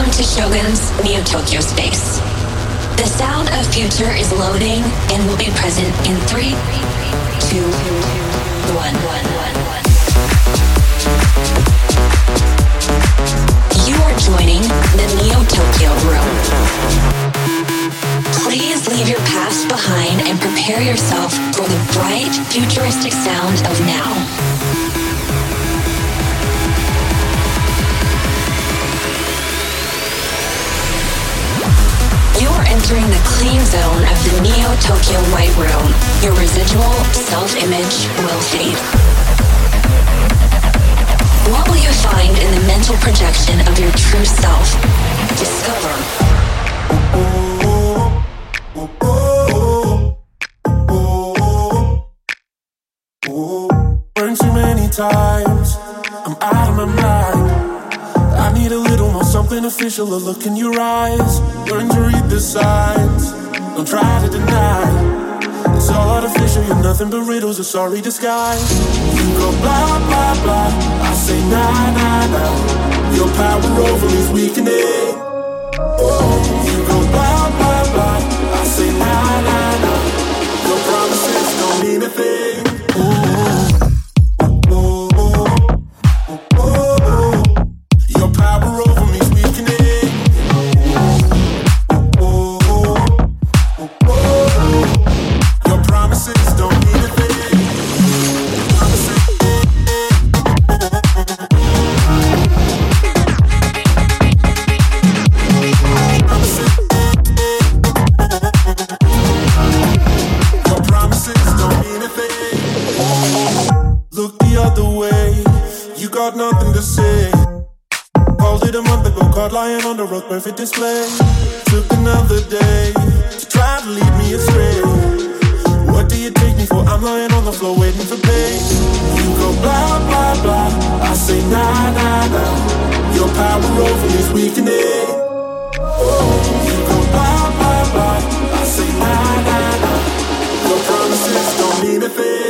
Welcome to Shogun's Neo Tokyo Space. The sound of future is loading and will be present in three, two, one. You are joining the Neo Tokyo room. Please leave your past behind and prepare yourself for the bright, futuristic sound of now. Entering the clean zone of the Neo Tokyo White Room, your residual self image will fade. What will you find in the mental projection of your true self? Discover. Burned too many times, I'm out of my mind. Need a look in your eyes. Learn to read the signs, don't try to deny. It's all artificial, you're nothing but riddles, a sorry disguise. You go blah, blah, blah, I say nah, nah, nah. Your power over me's weakening. Oh, you go blah, blah, blah, I say nah, nah, nah. Your promises don't mean a thing. Perfect display. Took another day to try to lead me astray. What do you take me for? I'm lying on the floor waiting for pay. You go blah blah blah. I say nah nah nah. Your power over is weakening. You go blah blah blah. I say nah nah nah. Your promises don't mean a thing.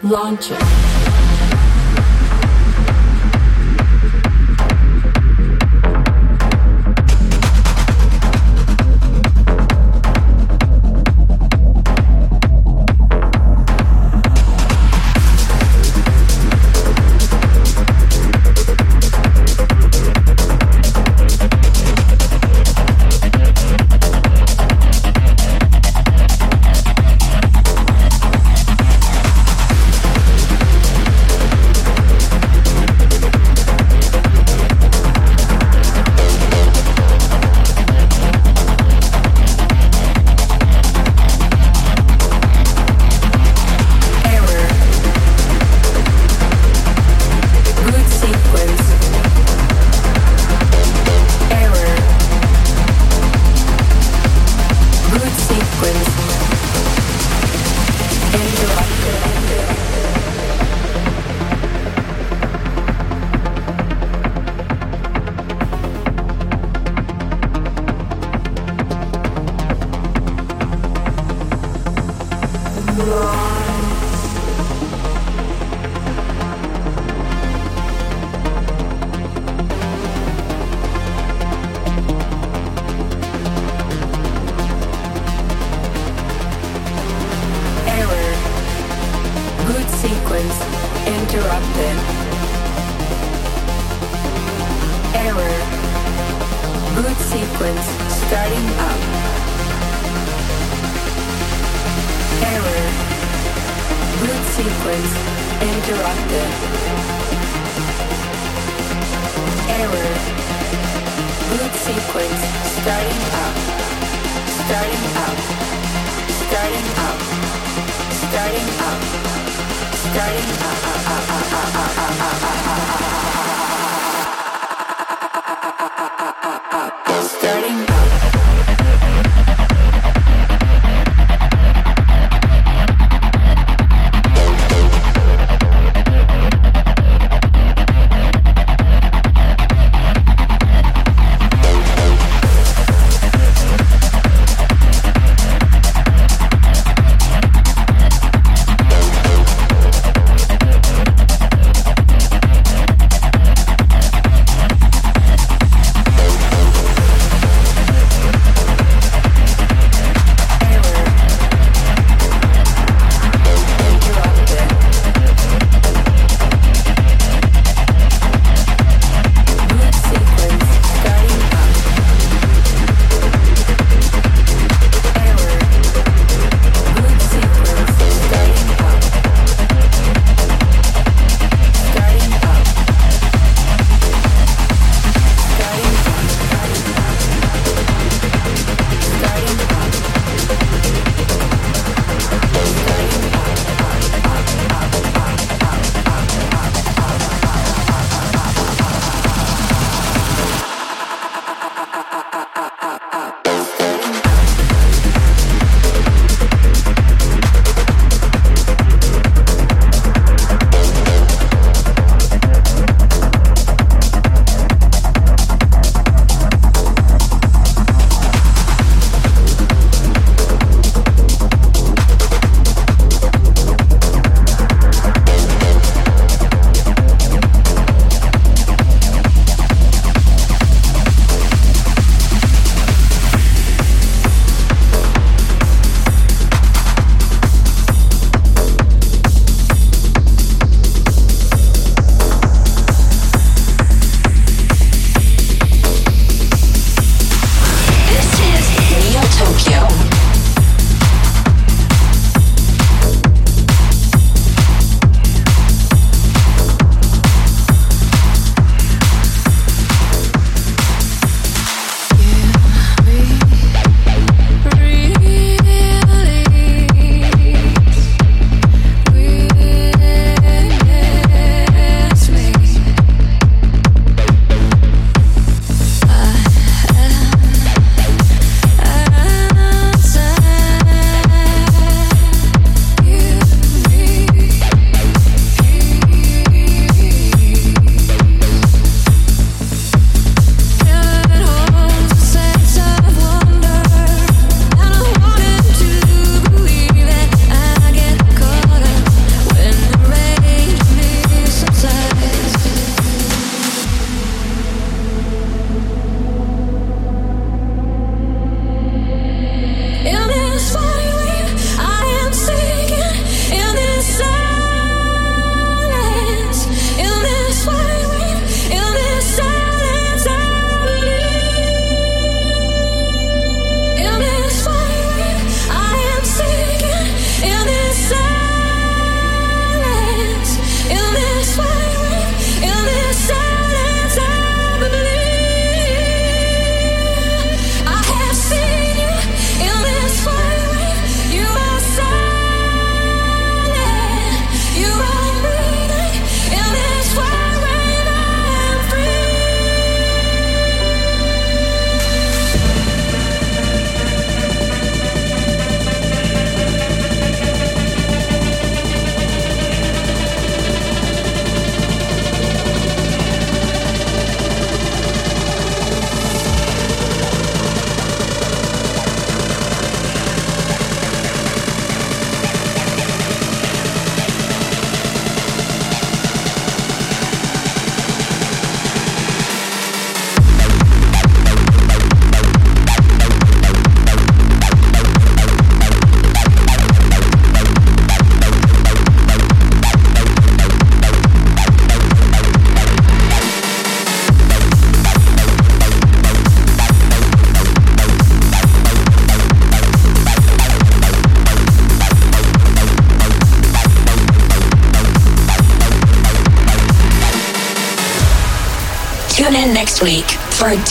Launcher. sequence starting up. Error. Root sequence interrupted. Error. Root sequence starting up. Starting up. Starting up. Starting up. Starting up. starting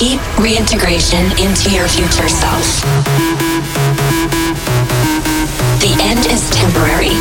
deep reintegration into your future self. The end is temporary.